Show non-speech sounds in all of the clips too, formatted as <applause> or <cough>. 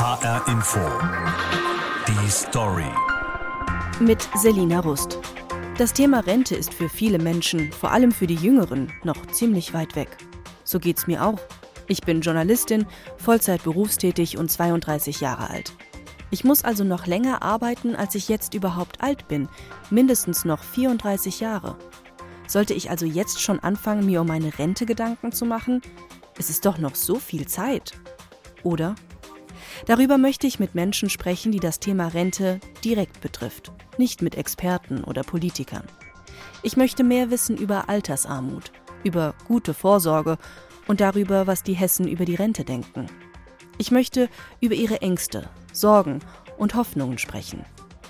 HR Info. Die Story. Mit Selina Rust. Das Thema Rente ist für viele Menschen, vor allem für die Jüngeren, noch ziemlich weit weg. So geht's mir auch. Ich bin Journalistin, Vollzeit berufstätig und 32 Jahre alt. Ich muss also noch länger arbeiten, als ich jetzt überhaupt alt bin, mindestens noch 34 Jahre. Sollte ich also jetzt schon anfangen, mir um meine Rente Gedanken zu machen? Es ist doch noch so viel Zeit. Oder? Darüber möchte ich mit Menschen sprechen, die das Thema Rente direkt betrifft, nicht mit Experten oder Politikern. Ich möchte mehr wissen über Altersarmut, über gute Vorsorge und darüber, was die Hessen über die Rente denken. Ich möchte über ihre Ängste, Sorgen und Hoffnungen sprechen.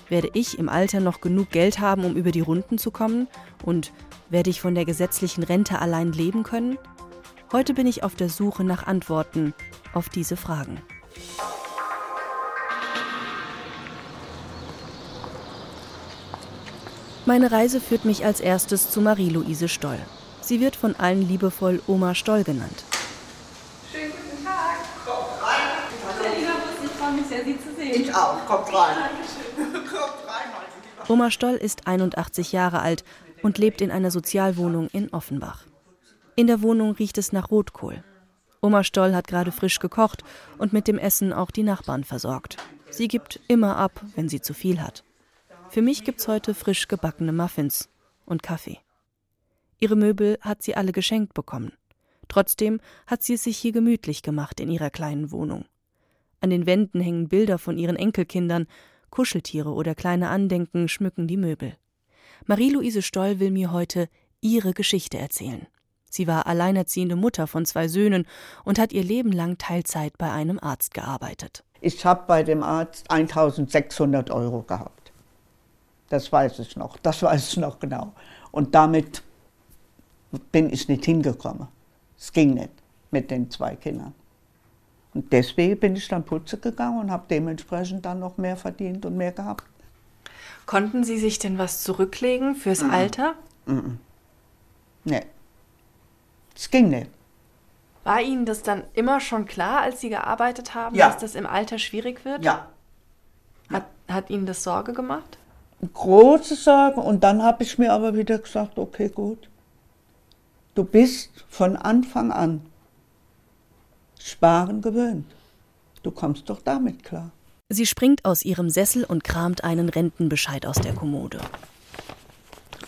Werde ich im Alter noch genug Geld haben, um über die Runden zu kommen? Und werde ich von der gesetzlichen Rente allein leben können? Heute bin ich auf der Suche nach Antworten auf diese Fragen. Meine Reise führt mich als erstes zu Marie-Louise Stoll. Sie wird von allen liebevoll Oma Stoll genannt. Schönen guten Tag. Kommt rein. Ich freue mich sehr, Sie zu sehen. Ich auch. Kommt rein. Dankeschön. Kommt rein. Oma Stoll ist 81 Jahre alt und lebt in einer Sozialwohnung in Offenbach. In der Wohnung riecht es nach Rotkohl. Oma Stoll hat gerade frisch gekocht und mit dem Essen auch die Nachbarn versorgt. Sie gibt immer ab, wenn sie zu viel hat. Für mich gibt's heute frisch gebackene Muffins und Kaffee. Ihre Möbel hat sie alle geschenkt bekommen. Trotzdem hat sie es sich hier gemütlich gemacht in ihrer kleinen Wohnung. An den Wänden hängen Bilder von ihren Enkelkindern, Kuscheltiere oder kleine Andenken schmücken die Möbel. Marie-Louise Stoll will mir heute ihre Geschichte erzählen. Sie war alleinerziehende Mutter von zwei Söhnen und hat ihr Leben lang Teilzeit bei einem Arzt gearbeitet. Ich habe bei dem Arzt 1600 Euro gehabt. Das weiß ich noch. Das <laughs> weiß ich noch genau. Und damit bin ich nicht hingekommen. Es ging nicht mit den zwei Kindern. Und deswegen bin ich dann putzen gegangen und habe dementsprechend dann noch mehr verdient und mehr gehabt. Konnten Sie sich denn was zurücklegen fürs Alter? Nee. Es ging nicht. War Ihnen das dann immer schon klar, als Sie gearbeitet haben, Ja. dass das im Alter schwierig wird? Ja. Hat, hat Ihnen das Sorge gemacht? Große Sorgen und dann habe ich mir aber wieder gesagt, okay, gut. Du bist von Anfang an sparen gewöhnt. Du kommst doch damit klar. Sie springt aus ihrem Sessel und kramt einen Rentenbescheid aus der Kommode.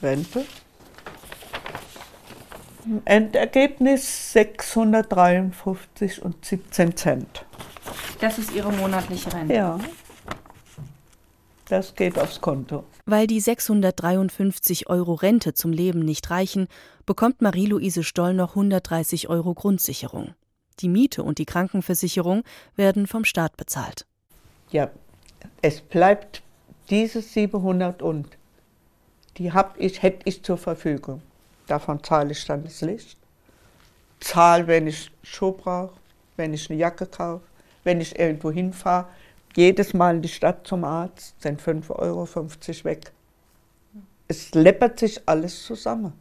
Rente. Endergebnis 653 und 17 Cent. Das ist Ihre monatliche Rente. Ja. Das geht aufs Konto. Weil die 653 Euro Rente zum Leben nicht reichen, bekommt Marie-Louise Stoll noch 130 Euro Grundsicherung. Die Miete und die Krankenversicherung werden vom Staat bezahlt. Ja, es bleibt diese 700 und die hab ich, hätte ich zur Verfügung. Davon zahle ich dann das Licht. Zahl, wenn ich Schuhe brauche, wenn ich eine Jacke kaufe, wenn ich irgendwo hinfahre. Jedes Mal in die Stadt zum Arzt sind 5,50 Euro weg. Es läppert sich alles zusammen.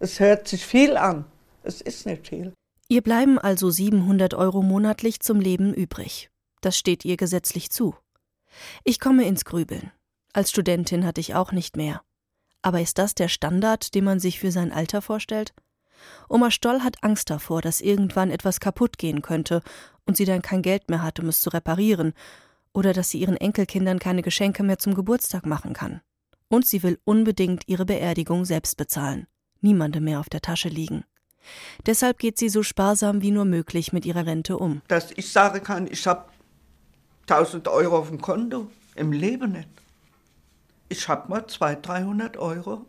Es hört sich viel an. Es ist nicht viel. Ihr bleiben also 700 Euro monatlich zum Leben übrig. Das steht ihr gesetzlich zu. Ich komme ins Grübeln. Als Studentin hatte ich auch nicht mehr. Aber ist das der Standard, den man sich für sein Alter vorstellt? Oma Stoll hat Angst davor, dass irgendwann etwas kaputt gehen könnte und sie dann kein Geld mehr hat, um es zu reparieren, oder dass sie ihren Enkelkindern keine Geschenke mehr zum Geburtstag machen kann. Und sie will unbedingt ihre Beerdigung selbst bezahlen, niemandem mehr auf der Tasche liegen. Deshalb geht sie so sparsam wie nur möglich mit ihrer Rente um. Dass ich sagen kann, ich habe 1000 Euro auf dem Konto. Im Leben nicht. Ich habe mal 200, 300 Euro,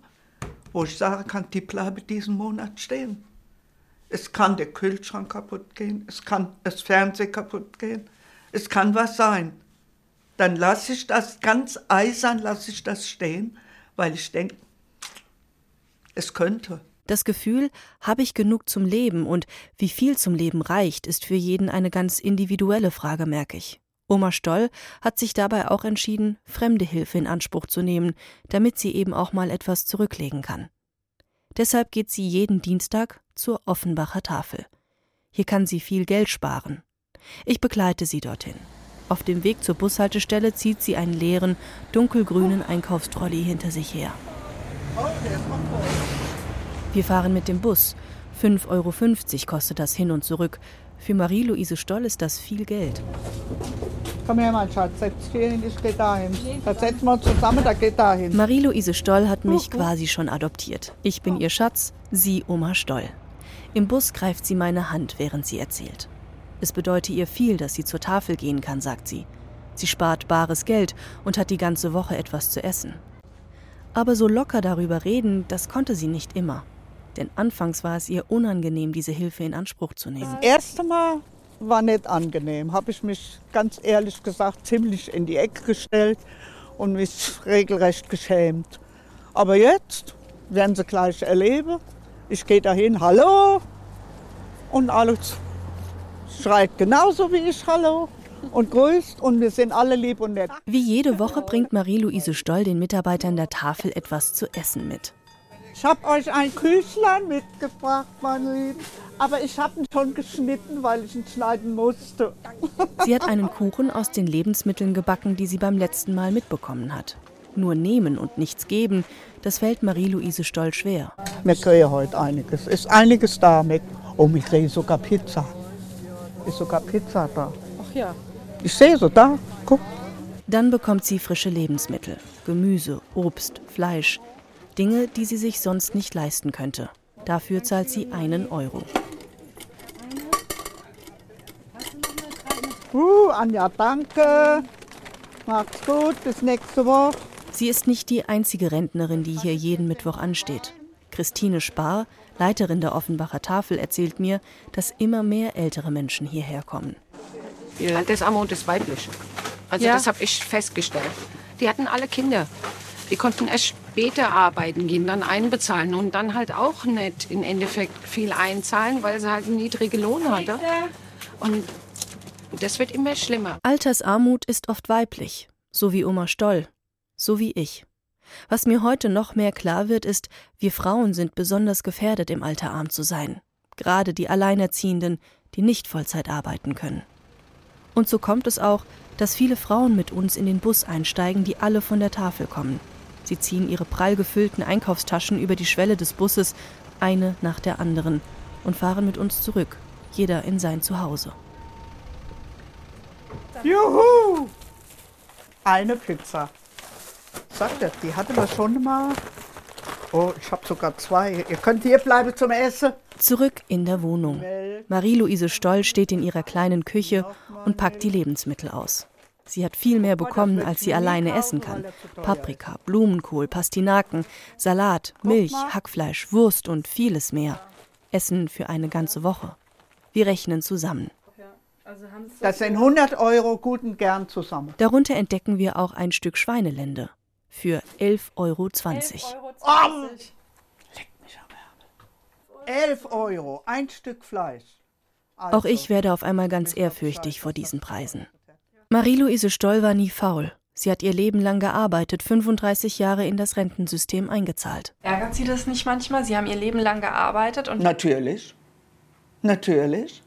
wo ich sagen kann, die bleiben diesen Monat stehen. Es kann der Kühlschrank kaputt gehen, es kann das Fernsehen kaputt gehen, es kann was sein. Dann lasse ich das ganz eisern, lasse ich das stehen, weil ich denke, es könnte. Das Gefühl, habe ich genug zum Leben und wie viel zum Leben reicht, ist für jeden eine ganz individuelle Frage, merke ich. Oma Stoll hat sich dabei auch entschieden, fremde Hilfe in Anspruch zu nehmen, damit sie eben auch mal etwas zurücklegen kann. Deshalb geht sie jeden Dienstag zur Offenbacher Tafel. Hier kann sie viel Geld sparen. Ich begleite sie dorthin. Auf dem Weg zur Bushaltestelle zieht sie einen leeren, dunkelgrünen Einkaufstrolley hinter sich her. Wir fahren mit dem Bus. 5,50 Euro kostet das hin und zurück. Für Marie-Louise Stoll ist das viel Geld. Komm her, mein Schatz, setz dich hier hin, ich geh dahin. Da setzen wir uns zusammen, da geht dahin. Marie-Louise Stoll hat mich quasi schon adoptiert. Ich bin ihr Schatz, sie Oma Stoll. Im Bus greift sie meine Hand, während sie erzählt. Es bedeute ihr viel, dass sie zur Tafel gehen kann, sagt sie. Sie spart bares Geld und hat die ganze Woche etwas zu essen. Aber so locker darüber reden, das konnte sie nicht immer. Denn anfangs war es ihr unangenehm, diese Hilfe in Anspruch zu nehmen. Das erste Mal war nicht angenehm. Habe ich mich ganz ehrlich gesagt ziemlich in die Ecke gestellt und mich regelrecht geschämt. Aber jetzt werden sie gleich erleben. Ich gehe dahin, hallo, und alles schreit genauso wie ich Hallo und grüßt und wir sind alle lieb und nett. Wie jede Woche bringt Marie-Louise Stoll den Mitarbeitern der Tafel etwas zu essen mit. Ich habe euch ein Küchlein mitgebracht, meine Lieben. Aber ich habe ihn schon geschnitten, weil ich ihn schneiden musste. Sie hat einen Kuchen aus den Lebensmitteln gebacken, die sie beim letzten Mal mitbekommen hat. Nur nehmen und nichts geben, das fällt Marie-Louise Stoll schwer. Wir kriegen heute einiges. Ist einiges da mit. Oh, ich sehe sogar Pizza. Ist sogar Pizza da. Ach ja. Ich sehe so da. Guck. Dann bekommt sie frische Lebensmittel, Gemüse, Obst, Fleisch, Dinge, die sie sich sonst nicht leisten könnte. Dafür zahlt sie einen Euro. Uh, Anja, danke. Macht's gut, bis nächste Woche. Sie ist nicht die einzige Rentnerin, die hier jeden Mittwoch ansteht. Christine Spar, Leiterin der Offenbacher Tafel, erzählt mir, dass immer mehr ältere Menschen hierher kommen. Die Landesarmut ist weiblich. Also Ja. das habe ich festgestellt. Die hatten alle Kinder. Die konnten erst später arbeiten gehen, dann einbezahlen und dann halt auch nicht im Endeffekt viel einzahlen, weil sie halt einen niedrigen Lohn hatte. Und das wird immer schlimmer. Altersarmut ist oft weiblich, so wie Oma Stoll, so wie ich. Was mir heute noch mehr klar wird, ist, wir Frauen sind besonders gefährdet, im Alter arm zu sein. Gerade die Alleinerziehenden, die nicht Vollzeit arbeiten können. Und so kommt es auch, dass viele Frauen mit uns in den Bus einsteigen, die alle von der Tafel kommen. Sie ziehen ihre prall gefüllten Einkaufstaschen über die Schwelle des Busses, eine nach der anderen, und fahren mit uns zurück, jeder in sein Zuhause. Juhu! Eine Pizza. Sagt er, die hatten wir schon mal. Oh, ich habe sogar zwei. Ihr könnt hier bleiben zum Essen. Zurück in der Wohnung. Marie-Louise Stoll steht in ihrer kleinen Küche und packt die Lebensmittel aus. Sie hat viel mehr bekommen, als sie alleine essen kann. Paprika, Blumenkohl, Pastinaken, Salat, Milch, Hackfleisch, Wurst und vieles mehr. Essen für eine ganze Woche. Wir rechnen zusammen. Das sind 100 Euro gut und gern zusammen. Darunter entdecken wir auch ein Stück Schweinelende für 11,20 Euro. 11 Euro, ein Stück Fleisch. Also, Auch ich werde auf einmal ganz ehrfürchtig vor diesen Preisen. Marie-Louise Stoll war nie faul. Sie hat ihr Leben lang gearbeitet, 35 Jahre in das Rentensystem eingezahlt. Ärgert Sie das nicht manchmal? Sie haben Ihr Leben lang gearbeitet und Natürlich. Natürlich.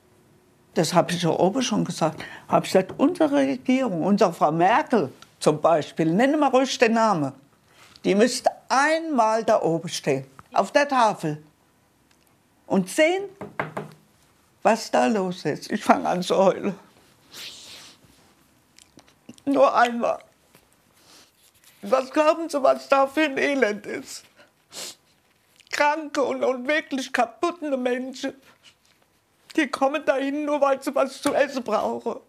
Das habe ich ja oben schon gesagt. Habe ich gesagt, unsere Regierung, unsere Frau Merkel zum Beispiel, nenne mal ruhig den Namen, die müsste einmal da oben stehen, auf der Tafel und sehen, was da los ist. Ich fange an zu heulen. Nur einmal. Was glauben Sie, was da für ein Elend ist? Kranke und, und wirklich kaputte Menschen. Die kommen dahin, nur weil sie was zu essen brauchen.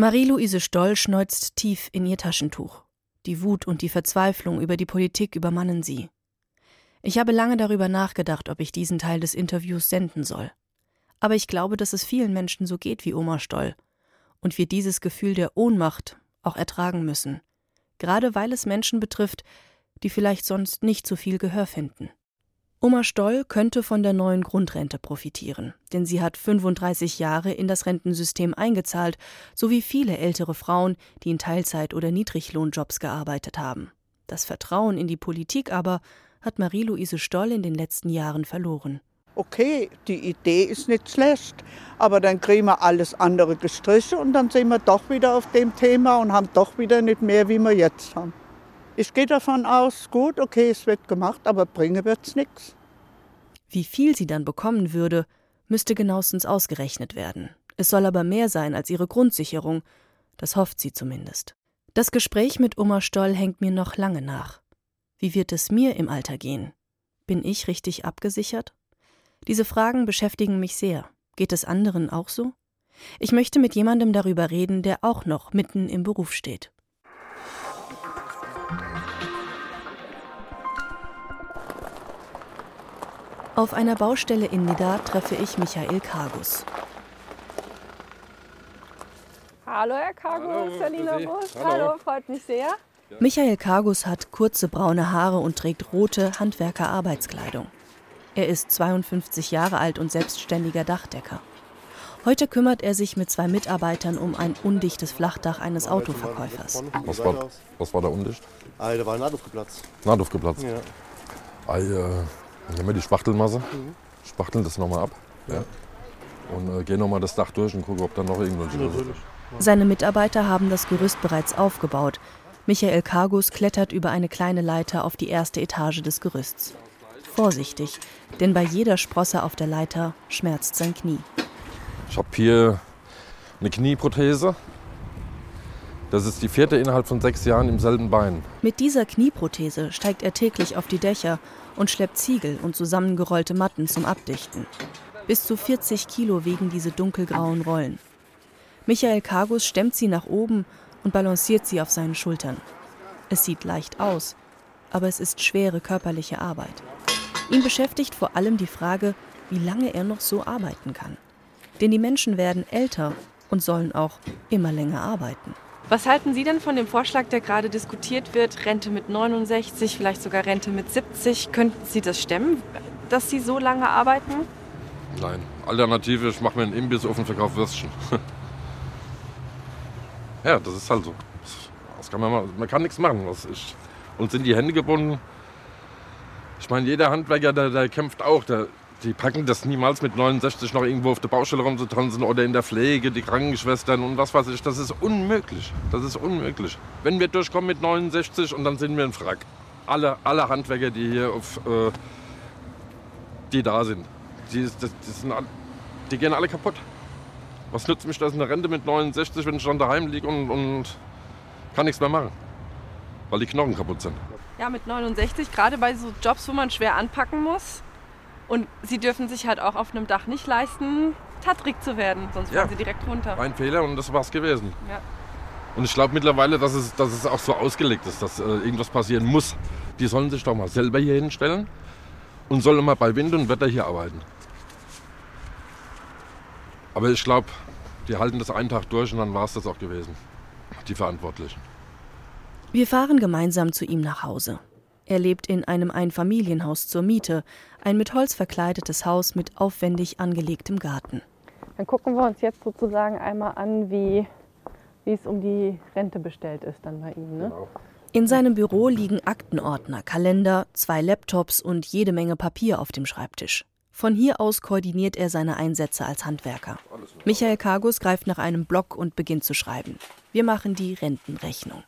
Marie-Louise Stoll schneuzt tief in ihr Taschentuch. Die Wut und die Verzweiflung über die Politik übermannen sie. Ich habe lange darüber nachgedacht, ob ich diesen Teil des Interviews senden soll. Aber ich glaube, dass es vielen Menschen so geht wie Oma Stoll und wir dieses Gefühl der Ohnmacht auch ertragen müssen, gerade weil es Menschen betrifft, die vielleicht sonst nicht so viel Gehör finden. Oma Stoll könnte von der neuen Grundrente profitieren, denn sie hat 35 Jahre in das Rentensystem eingezahlt, so wie viele ältere Frauen, die in Teilzeit- oder Niedriglohnjobs gearbeitet haben. Das Vertrauen in die Politik aber hat Marie-Louise Stoll in den letzten Jahren verloren. okay, die Idee ist nicht schlecht, aber dann kriegen wir alles andere gestrichen und dann sind wir doch wieder auf dem Thema und haben doch wieder nicht mehr, wie wir jetzt haben. Ich gehe davon aus, gut, okay, es wird gemacht, aber bringen wird es nichts. Wie viel sie dann bekommen würde, müsste genauestens ausgerechnet werden. Es soll aber mehr sein als ihre Grundsicherung, das hofft sie zumindest. Das Gespräch mit Oma Stoll hängt mir noch lange nach. Wie wird es mir im Alter gehen? Bin ich richtig abgesichert? Diese Fragen beschäftigen mich sehr. Geht es anderen auch so? Ich möchte mit jemandem darüber reden, der auch noch mitten im Beruf steht. Auf einer Baustelle in Nidda treffe ich Michael Kargus. Hallo, Herr Kargus, Selina Bus. Hallo. freut mich sehr. Michael Kargus hat kurze braune Haare und trägt rote Handwerker-Arbeitskleidung. Er ist 52 Jahre alt und selbstständiger Dachdecker. Heute kümmert er sich mit zwei Mitarbeitern um ein undichtes Flachdach eines Autoverkäufers. Was war, was war da undicht? Ah, da war ein Nahtluft geplatzt. Nahtluft geplatzt. Ja. Ah, äh, nehmen wir die Spachtelmasse, spachteln das nochmal ab. Ja. Und äh, gehen nochmal das Dach durch und gucken, ob da noch irgendwelche. Natürlich. Seine Mitarbeiter haben das Gerüst bereits aufgebaut. Michael Kargus klettert über eine kleine Leiter auf die erste Etage des Gerüsts. Vorsichtig, denn bei jeder Sprosse auf der Leiter schmerzt sein Knie. Ich habe hier eine Knieprothese. Das ist die vierte innerhalb von sechs Jahren im selben Bein. Mit dieser Knieprothese steigt er täglich auf die Dächer und schleppt Ziegel und zusammengerollte Matten zum Abdichten. Bis zu 40 Kilo wiegen diese dunkelgrauen Rollen. Michael Kargus stemmt sie nach oben und balanciert sie auf seinen Schultern. Es sieht leicht aus, aber es ist schwere körperliche Arbeit. Ihn beschäftigt vor allem die Frage, wie lange er noch so arbeiten kann. Denn die Menschen werden älter und sollen auch immer länger arbeiten. Was halten Sie denn von dem Vorschlag, der gerade diskutiert wird? Rente mit 69, vielleicht sogar Rente mit 70. Könnten Sie das stemmen, dass Sie so lange arbeiten? Nein. Alternative, ich mache mir einen Imbiss auf und verkaufe Würstchen. <laughs> ja, das ist halt so. Das kann man, mal, man kann nichts machen. Das ist, uns sind die Hände gebunden. Ich meine, jeder Handwerker, der, der kämpft auch. Der, die packen das niemals mit 69 noch irgendwo auf der Baustelle rumzutanzen oder in der Pflege, die Krankenschwestern und was weiß ich. Das ist unmöglich. Das ist unmöglich. Wenn wir durchkommen mit 69 und dann sind wir ein Frack. Alle, alle Handwerker, die hier auf, äh, die da sind, die, das, das sind die gehen alle kaputt. Was nützt mich das eine Rente mit 69, wenn ich dann daheim liege und, und kann nichts mehr machen? Weil die Knochen kaputt sind. Ja, mit 69, gerade bei so Jobs, wo man schwer anpacken muss. Und Sie dürfen sich halt auch auf einem Dach nicht leisten, tattrig zu werden, sonst Ja. fallen Sie direkt runter. Ein Fehler und das war's gewesen. Ja. Und ich glaube mittlerweile, dass es, dass es auch so ausgelegt ist, dass äh, irgendwas passieren muss. Die sollen sich doch mal selber hier hinstellen und sollen mal bei Wind und Wetter hier arbeiten. Aber ich glaube, die halten das einen Tag durch und dann war es das auch gewesen. Die Verantwortlichen. Wir fahren gemeinsam zu ihm nach Hause. Er lebt in einem Einfamilienhaus zur Miete, ein mit Holz verkleidetes Haus mit aufwendig angelegtem Garten. Dann gucken wir uns jetzt sozusagen einmal an, wie, wie es um die Rente bestellt ist dann bei Ihnen. Ne? In seinem Büro liegen Aktenordner, Kalender, zwei Laptops und jede Menge Papier auf dem Schreibtisch. Von hier aus koordiniert er seine Einsätze als Handwerker. Michael Kargus greift nach einem Block und beginnt zu schreiben. Wir machen die Rentenrechnung.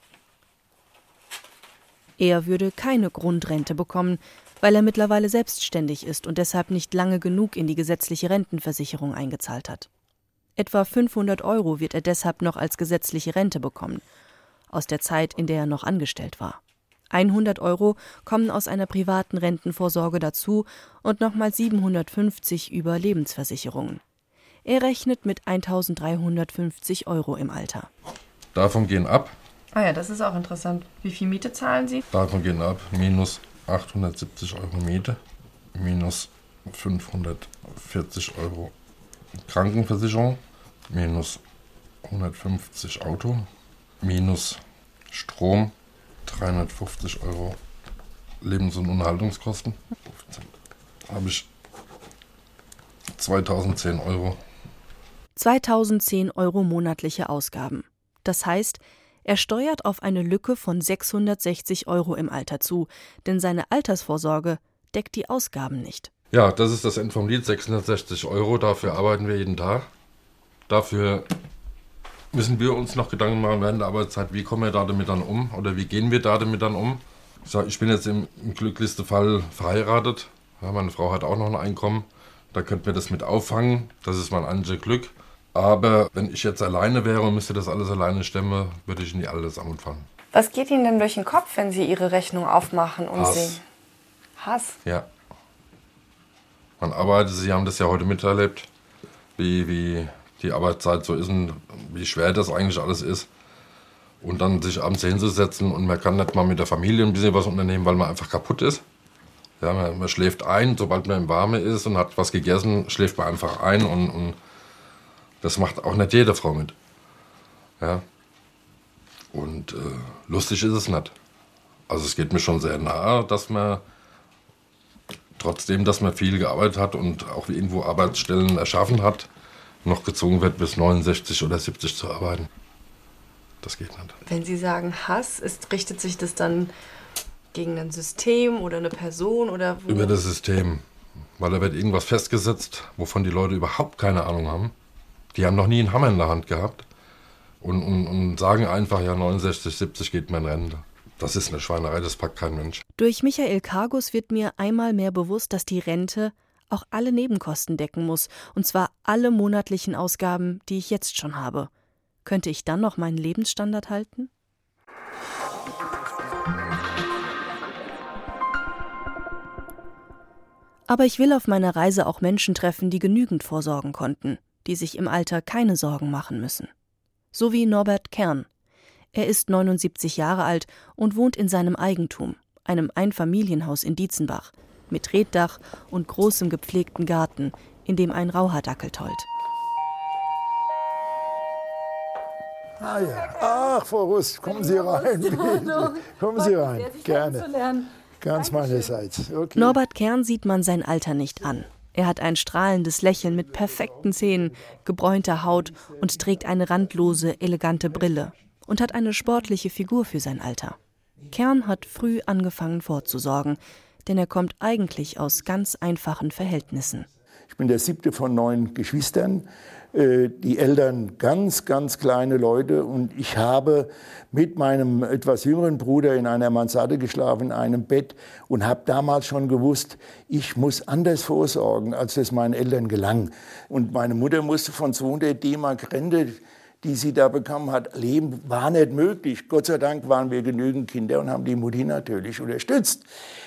Er würde keine Grundrente bekommen, weil er mittlerweile selbstständig ist und deshalb nicht lange genug in die gesetzliche Rentenversicherung eingezahlt hat. Etwa 500 Euro wird er deshalb noch als gesetzliche Rente bekommen, aus der Zeit, in der er noch angestellt war. 100 Euro kommen aus einer privaten Rentenvorsorge dazu und nochmal 750 über Lebensversicherungen. Er rechnet mit 1350 Euro im Alter. Davon gehen ab, Ah ja, das ist auch interessant. Wie viel Miete zahlen Sie? davon gehen ab minus 870 Euro Miete, minus 540 Euro Krankenversicherung, minus 150 Auto, minus Strom, 350 Euro Lebens- und Unterhaltungskosten. 15. Habe ich 2010 Euro 2010 Euro monatliche Ausgaben. Das heißt, er steuert auf eine Lücke von 660 Euro im Alter zu, denn seine Altersvorsorge deckt die Ausgaben nicht. Ja, das ist das Ende vom Lied, 660 Euro. Dafür arbeiten wir jeden Tag. Dafür müssen wir uns noch Gedanken machen während der Arbeitszeit, wie kommen wir da damit dann um oder wie gehen wir da damit dann um. Ich bin jetzt im, im glücklichsten Fall verheiratet. Ja, meine Frau hat auch noch ein Einkommen. Da könnten wir das mit auffangen. Das ist mein einziges Glück. Aber wenn ich jetzt alleine wäre und müsste das alles alleine stemmen, würde ich alte Armut fallen. Was geht Ihnen denn durch den Kopf, wenn Sie Ihre Rechnung aufmachen und Hass. sehen? Hass. Ja. Man arbeitet, Sie haben das ja heute miterlebt, wie, wie die Arbeitszeit so ist und wie schwer das eigentlich alles ist. Und dann sich abends hinzusetzen und man kann nicht mal mit der Familie ein bisschen was unternehmen, weil man einfach kaputt ist. Ja, man, man schläft ein, sobald man im Warme ist und hat was gegessen, schläft man einfach ein und, und das macht auch nicht jede Frau mit. Ja. Und äh, lustig ist es nicht. Also es geht mir schon sehr nahe, dass man trotzdem, dass man viel gearbeitet hat und auch irgendwo Arbeitsstellen erschaffen hat, noch gezwungen wird, bis 69 oder 70 zu arbeiten. Das geht nicht. Wenn Sie sagen Hass, ist, richtet sich das dann gegen ein System oder eine Person oder wo? Über das System. Weil da wird irgendwas festgesetzt, wovon die Leute überhaupt keine Ahnung haben. Die haben noch nie einen Hammer in der Hand gehabt und, und, und sagen einfach, ja, 69, 70 geht mein Rente. Das ist eine Schweinerei, das packt kein Mensch. Durch Michael Kargus wird mir einmal mehr bewusst, dass die Rente auch alle Nebenkosten decken muss, und zwar alle monatlichen Ausgaben, die ich jetzt schon habe. Könnte ich dann noch meinen Lebensstandard halten? Aber ich will auf meiner Reise auch Menschen treffen, die genügend vorsorgen konnten, die sich im Alter keine Sorgen machen müssen. So wie Norbert Kern. Er ist 79 Jahre alt und wohnt in seinem Eigentum, einem Einfamilienhaus in Dietzenbach, mit Reetdach und großem gepflegten Garten, in dem ein Rauhardackel tollt. Ah ja. Ach, Frau Rust, kommen Sie rein. bitte. <laughs> Kommen Sie rein. Gerne. Ganz meinerseits. Okay. Norbert Kern sieht man sein Alter nicht an. Er hat ein strahlendes Lächeln mit perfekten Zähnen, gebräunter Haut und trägt eine randlose, elegante Brille und hat eine sportliche Figur für sein Alter. Kern hat früh angefangen vorzusorgen, denn er kommt eigentlich aus ganz einfachen Verhältnissen. Ich bin der siebte von neun Geschwistern. Äh, Die Eltern ganz, ganz kleine Leute. Und ich habe mit meinem etwas jüngeren Bruder in einer Mansarde geschlafen, in einem Bett. Und habe damals schon gewusst, ich muss anders vorsorgen, als das meinen Eltern gelang. Und meine Mutter musste von 200 D-Mark Rente die sie da bekommen hat, leben, war nicht möglich. Gott sei Dank waren wir genügend Kinder und haben die Mutti natürlich unterstützt.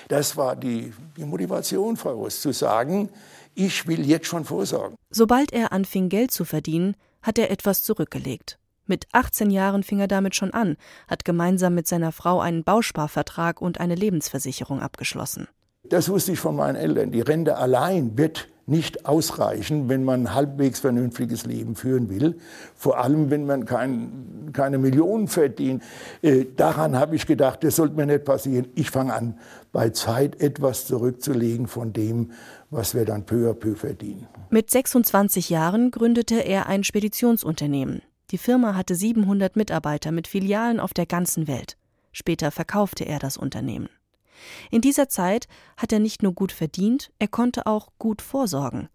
Das war die, die Motivation, Rust, zu sagen, ich will jetzt schon vorsorgen. Sobald er anfing, Geld zu verdienen, hat er etwas zurückgelegt. Mit 18 Jahren fing er damit schon an, hat gemeinsam mit seiner Frau einen Bausparvertrag und eine Lebensversicherung abgeschlossen. Das wusste ich von meinen Eltern. Die Rente allein wird nicht ausreichen, wenn man ein halbwegs vernünftiges Leben führen will. Vor allem, wenn man kein, keine Millionen verdient. Äh, daran habe ich gedacht, das sollte mir nicht passieren. Ich fange an, bei Zeit etwas zurückzulegen von dem, was wir dann peu à peu verdienen. Mit 26 Jahren gründete er ein Speditionsunternehmen. Die Firma hatte 700 Mitarbeiter mit Filialen auf der ganzen Welt. Später verkaufte er das Unternehmen. In dieser Zeit hat er nicht nur gut verdient, er konnte auch gut vorsorgen.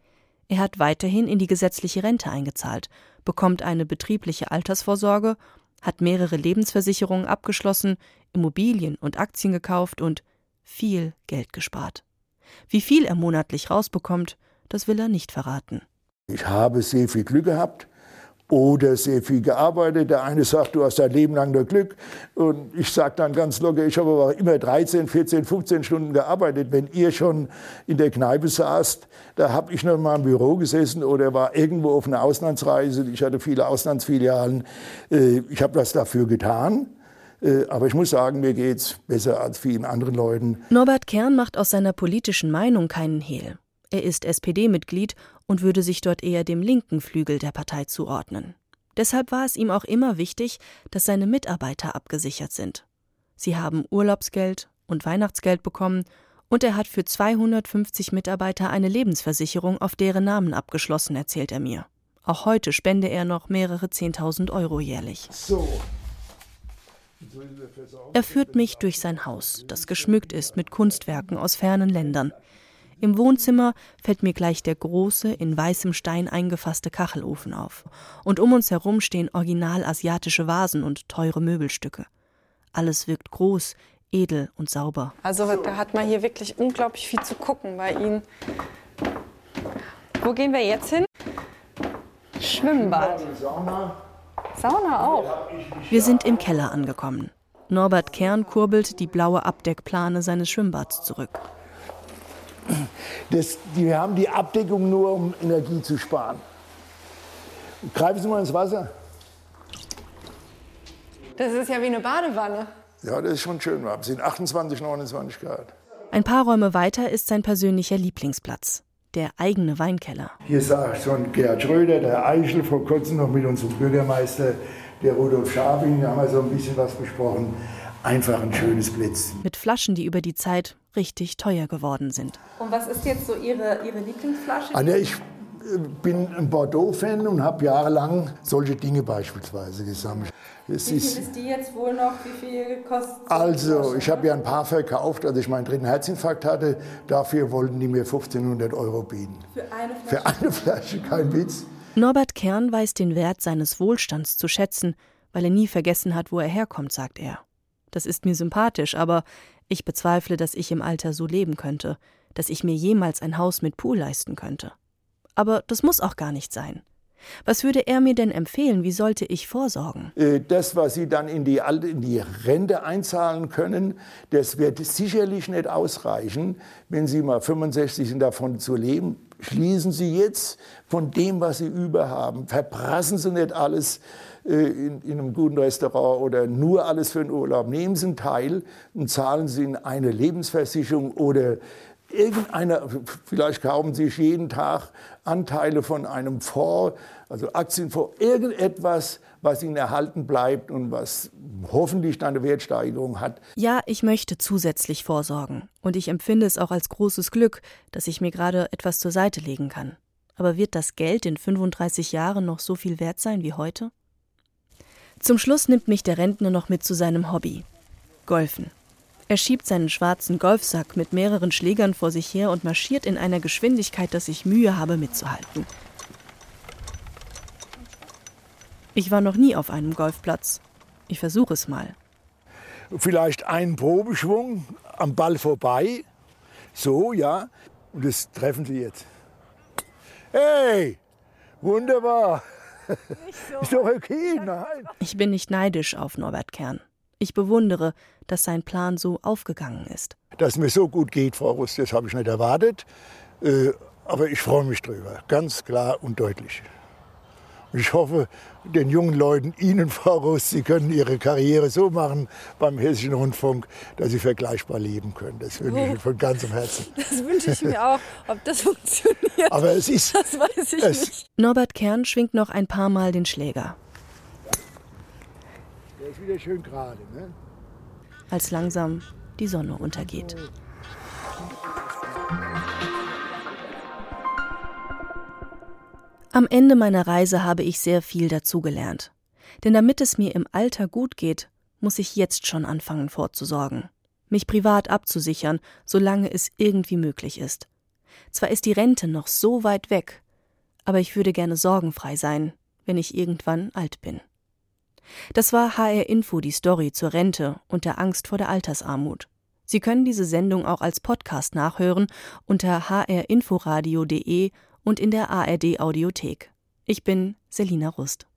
Er hat weiterhin in die gesetzliche Rente eingezahlt, bekommt eine betriebliche Altersvorsorge, hat mehrere Lebensversicherungen abgeschlossen, Immobilien und Aktien gekauft und viel Geld gespart. Wie viel er monatlich rausbekommt, das will er nicht verraten. Ich habe sehr viel Glück gehabt oder sehr viel gearbeitet. Der eine sagt, du hast dein Leben lang nur Glück. Und ich sage dann ganz locker, ich habe aber immer 13, 14, 15 Stunden gearbeitet. Wenn ihr schon in der Kneipe saßt, da habe ich noch mal im Büro gesessen oder war irgendwo auf einer Auslandsreise. Ich hatte viele Auslandsfilialen. Äh, Ich habe das dafür getan. Äh, Aber ich muss sagen, mir geht's besser als vielen anderen Leuten. Norbert Kern macht aus seiner politischen Meinung keinen Hehl. Er ist SPD-Mitglied und würde sich dort eher dem linken Flügel der Partei zuordnen. Deshalb war es ihm auch immer wichtig, dass seine Mitarbeiter abgesichert sind. Sie haben Urlaubsgeld und Weihnachtsgeld bekommen und er hat für 250 Mitarbeiter eine Lebensversicherung auf deren Namen abgeschlossen, erzählt er mir. Auch heute spende er noch mehrere 10.000 Euro jährlich. So. Er führt mich durch sein Haus, das geschmückt ist mit Kunstwerken aus fernen Ländern. Im Wohnzimmer fällt mir gleich der große, in weißem Stein eingefasste Kachelofen auf. Und um uns herum stehen original asiatische Vasen und teure Möbelstücke. Alles wirkt groß, edel und sauber. Also da hat man hier wirklich unglaublich viel zu gucken bei Ihnen. Wo gehen wir jetzt hin? Schwimmbad. Sauna auch. Wir sind im Keller angekommen. Norbert Kern kurbelt die blaue Abdeckplane seines Schwimmbads zurück. Das, wir haben die Abdeckung nur, um Energie zu sparen. Greifen Sie mal ins Wasser. Das ist ja wie eine Badewanne. Ja, das ist schon schön warm. Es sind 28, 29 Grad. Ein paar Räume weiter ist sein persönlicher Lieblingsplatz, der eigene Weinkeller. Hier sagt so ein Gerhard Schröder, der Eichel, vor kurzem noch mit unserem Bürgermeister, der Rudolf Scharping, da haben wir so ein bisschen was besprochen. Einfach ein schönes Plätzchen. Mit Flaschen, die über die Zeit richtig teuer geworden sind. Und was ist jetzt so Ihre, Ihre Lieblingsflasche? Anja, ich äh, bin ein Bordeaux-Fan und habe jahrelang solche Dinge beispielsweise gesammelt. Es Wie viel ist die jetzt wohl noch? Wie viel kostet so eine also, ich habe ja ein paar verkauft, als ich meinen dritten Herzinfarkt hatte. Dafür wollten die mir 1500 Euro bieten. Für eine Flasche? Für eine Flasche, kein Witz. Norbert Kern weiß den Wert seines Wohlstands zu schätzen, weil er nie vergessen hat, wo er herkommt, sagt er. Das ist mir sympathisch, aber ich bezweifle, dass ich im Alter so leben könnte, dass ich mir jemals ein Haus mit Pool leisten könnte. Aber das muss auch gar nicht sein. Was würde er mir denn empfehlen? Wie sollte ich vorsorgen? Äh, Das, was Sie dann in die, in die Rente einzahlen können, das wird sicherlich nicht ausreichen, wenn Sie mal 65 sind, davon zu leben. Schließen Sie jetzt von dem, was Sie überhaben. Verprassen Sie nicht alles in, in einem guten Restaurant oder nur alles für den Urlaub. Nehmen Sie einen Teil und zahlen Sie in eine Lebensversicherung oder irgendeiner, vielleicht kaufen Sie sich jeden Tag Anteile von einem Fonds, also Aktienfonds, irgendetwas, was Ihnen erhalten bleibt und was hoffentlich eine Wertsteigerung hat. Ja, ich möchte zusätzlich vorsorgen. Und ich empfinde es auch als großes Glück, dass ich mir gerade etwas zur Seite legen kann. Aber wird das Geld in 35 Jahren noch so viel wert sein wie heute? Zum Schluss nimmt mich der Rentner noch mit zu seinem Hobby. Golfen. Er schiebt seinen schwarzen Golfsack mit mehreren Schlägern vor sich her und marschiert in einer Geschwindigkeit, dass ich Mühe habe mitzuhalten. Ich war noch nie auf einem Golfplatz. Ich versuche es mal. Vielleicht einen Probeschwung am Ball vorbei, so, ja, und das treffen Sie jetzt. Hey, wunderbar. Ist doch okay, nein. Ich bin nicht neidisch auf Norbert Kern. Ich bewundere, dass sein Plan so aufgegangen ist. Dass es mir so gut geht, Frau Rust, das habe ich nicht erwartet. Äh, aber ich freue mich drüber, ganz klar und deutlich. Ich hoffe, den jungen Leuten, Ihnen, <laughs> Frau Rust, Sie können Ihre Karriere so machen beim Hessischen Rundfunk, dass Sie vergleichbar leben können. Das wünsche ich Ihnen von ganzem Herzen. <laughs> Das wünsche ich mir auch. Ob das funktioniert, Aber es ist, das weiß ich es, nicht. Norbert Kern schwingt noch ein paar Mal den Schläger, der ist wieder schön gerade. Ne? als langsam die Sonne untergeht. Am Ende meiner Reise habe ich sehr viel dazugelernt. Denn damit es mir im Alter gut geht, muss ich jetzt schon anfangen vorzusorgen. Mich privat abzusichern, solange es irgendwie möglich ist. Zwar ist die Rente noch so weit weg, aber ich würde gerne sorgenfrei sein, wenn ich irgendwann alt bin. Das war HR Info die Story zur Rente und der Angst vor der Altersarmut. Sie können diese Sendung auch als Podcast nachhören unter hrinforadio.de und in der ARD Audiothek. Ich bin Selina Rust.